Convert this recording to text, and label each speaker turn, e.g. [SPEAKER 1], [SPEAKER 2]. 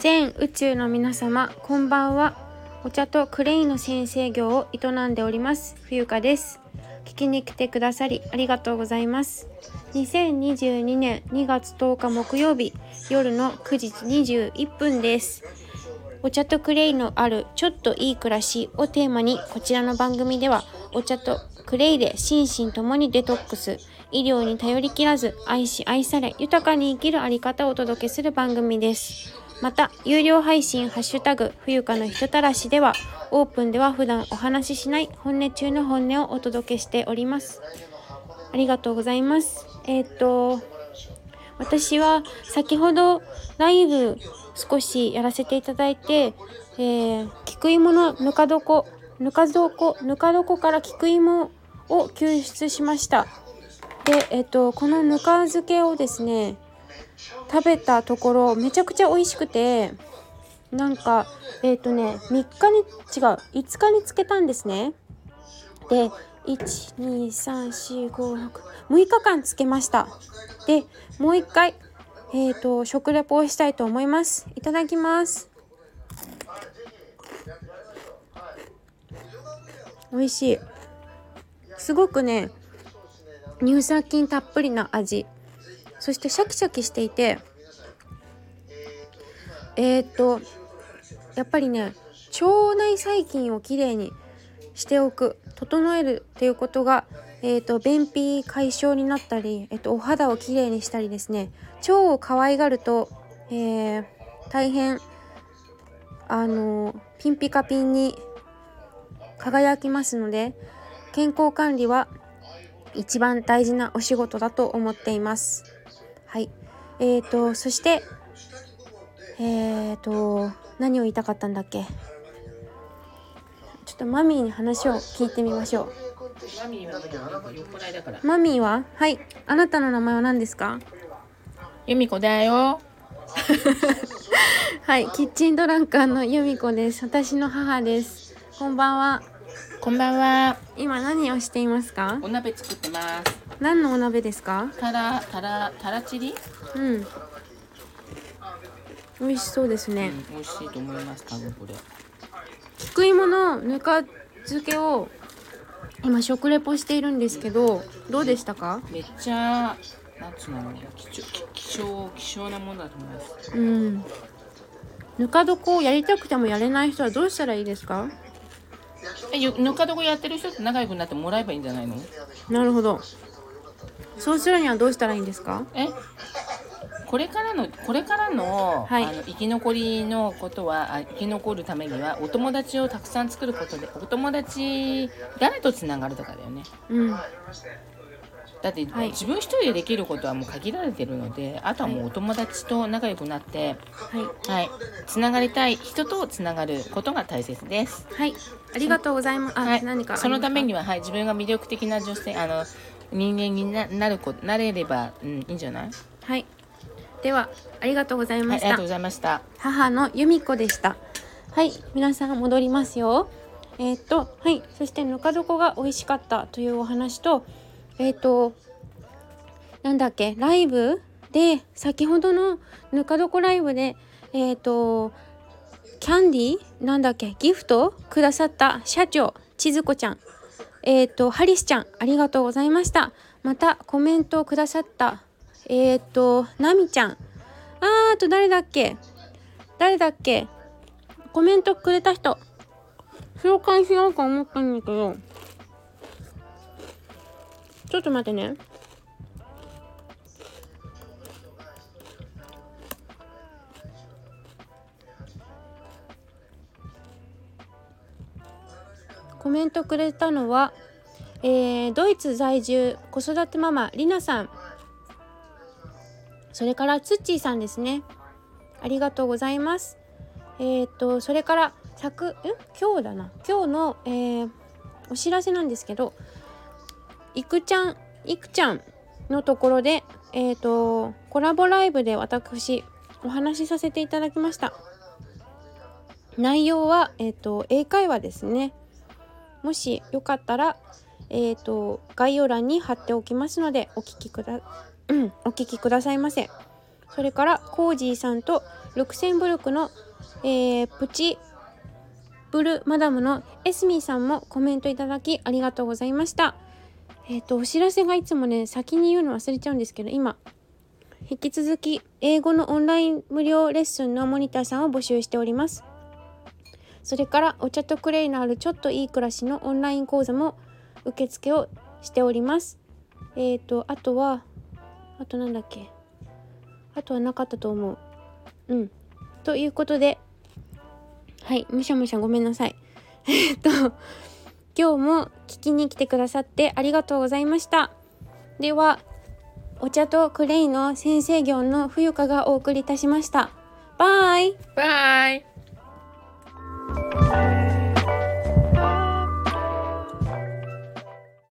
[SPEAKER 1] 全宇宙の皆様こんばんは。お茶とクレイの先生業を営んでおります冬香です。聞きに来てくださりありがとうございます。2022年2月10日木曜日夜の9時21分です。お茶とクレイのあるちょっといい暮らしをテーマにこちらの番組ではお茶とクレイで心身ともにデトックス医療に頼りきらず愛し愛され豊かに生きるあり方をお届けする番組です。また有料配信ハッシュタグ冬香の人たらしではオープンでは普段お話ししない本音中の本音をお届けしております。ありがとうございます。えっ、と私は先ほどライブ少しやらせていただいて、えー、菊芋のぬか床ぬか床ぬか床から菊芋を救出しました。でえっ、とこのぬか漬けをですね食べたところめちゃくちゃ美味しくてなんかえっ、とね3日に違う5日につけたんですね。で1234566日間つけました。でもう一回えっ、ー、と食レポをしたいと思います。いただきます。美味しい。すごくね乳酸菌たっぷりな味。そしてシャキシャキしていてえっ、とやっぱりね腸内細菌をきれいにしておく整えるっていうことが、えーと、便秘解消になったり、えーと、お肌をきれいにしたりですね腸を可愛がると、えー、大変あのピンピカピンに輝きますので健康管理は一番大事なお仕事だと思っています。はい。えーと、そして、えーと、何を言いたかったんだっけ？ちょっとマミーに話を聞いてみましょう。マミーはは？い。あなたの名前は何ですか？
[SPEAKER 2] 由美子だよ。
[SPEAKER 1] はい。キッチンドランカーの由美子です。私の母です。こんばんは。
[SPEAKER 2] こんばんは。
[SPEAKER 1] 今何をしていますか？
[SPEAKER 2] お鍋作ってます。
[SPEAKER 1] 何のお鍋ですか？
[SPEAKER 2] たら、たら、たらチリ？
[SPEAKER 1] うん。美味しそうですね、
[SPEAKER 2] うん、美味しいと思います多分これ。
[SPEAKER 1] 菊芋のぬか漬けを今食レポしているんですけどどうでしたか？
[SPEAKER 2] めっちゃなんつうの貴重希少希少なものだと思います。
[SPEAKER 1] うん。ぬか床をやりたくてもやれない人はどうしたらいいですか？
[SPEAKER 2] えぬか床やってる人って仲良くなってもらえばいいんじゃないの？
[SPEAKER 1] なるほど。そうするにはどうしたらいいんですか？
[SPEAKER 2] え？これからのこれからの
[SPEAKER 1] はい、
[SPEAKER 2] あの生き残りのことはあ生き残るためにはお友達をたくさん作ることでお友達誰とつながるとかだよね。
[SPEAKER 1] うん
[SPEAKER 2] だって、はい、自分一人でできることはもう限られてるのであとはもうお友達と仲良くなって、
[SPEAKER 1] はい、
[SPEAKER 2] はい、つながりたい人とつながることが大切です。
[SPEAKER 1] はい、ありがとうございます。あ、
[SPEAKER 2] はい、
[SPEAKER 1] 何か
[SPEAKER 2] そのためには、はい、自分が魅力的な女性あの人間にななるこなれれば、うん、いいんじゃない？
[SPEAKER 1] はい。ではありがとうございました、はい、
[SPEAKER 2] ありがとうございました。
[SPEAKER 1] 母の由美子でした。はい。皆さん戻りますよ。えっ、とはい。そしてぬか床が美味しかったというお話とえっ、となんだっけライブで先ほどのぬか床ライブでえっ、とキャンディーなんだっけギフトくださった社長千鶴子ちゃんえっ、ー、と、ハリスちゃん、ありがとうございました。また、コメントをくださった、えっ、ー、と、ナミちゃん。あー、あと誰だっけ誰だっけコメントくれた人。紹介しようか思ったんだけど。ちょっと待ってね。コメントくれたのは、えー、ドイツ在住子育てママりなさん。それからツッチーさんですね。ありがとうございます。えっ、とそれから昨え今日だな。今日の、えー、お知らせなんですけどいくちゃんいくちゃんのところでえっ、ー、とコラボライブで私お話しさせていただきました。内容は、えーと英会話ですね。もしよかったら、えーと、概要欄に貼っておきますのでお聞きくだ、うん、お聞きくださいませ。それからコージーさんとルクセンブルクの、えー、プチブルマダムのエスミーさんもコメントいただきありがとうございました。えっ、ー、とお知らせがいつもね先に言うの忘れちゃうんですけど今引き続き英語のオンライン無料レッスンのモニターさんを募集しております。それからお茶とクレイのあるちょっといい暮らしのオンライン講座も受付をしております。えっ、ー、とあとはあとなんだっけ？あとはなかったと思う。うん。ということではいむしゃむしゃごめんなさい。えっと今日も聞きに来てくださってありがとうございました。ではお茶とクレイの先生業の冬香がお送りいたしました。バイ。
[SPEAKER 2] バイ。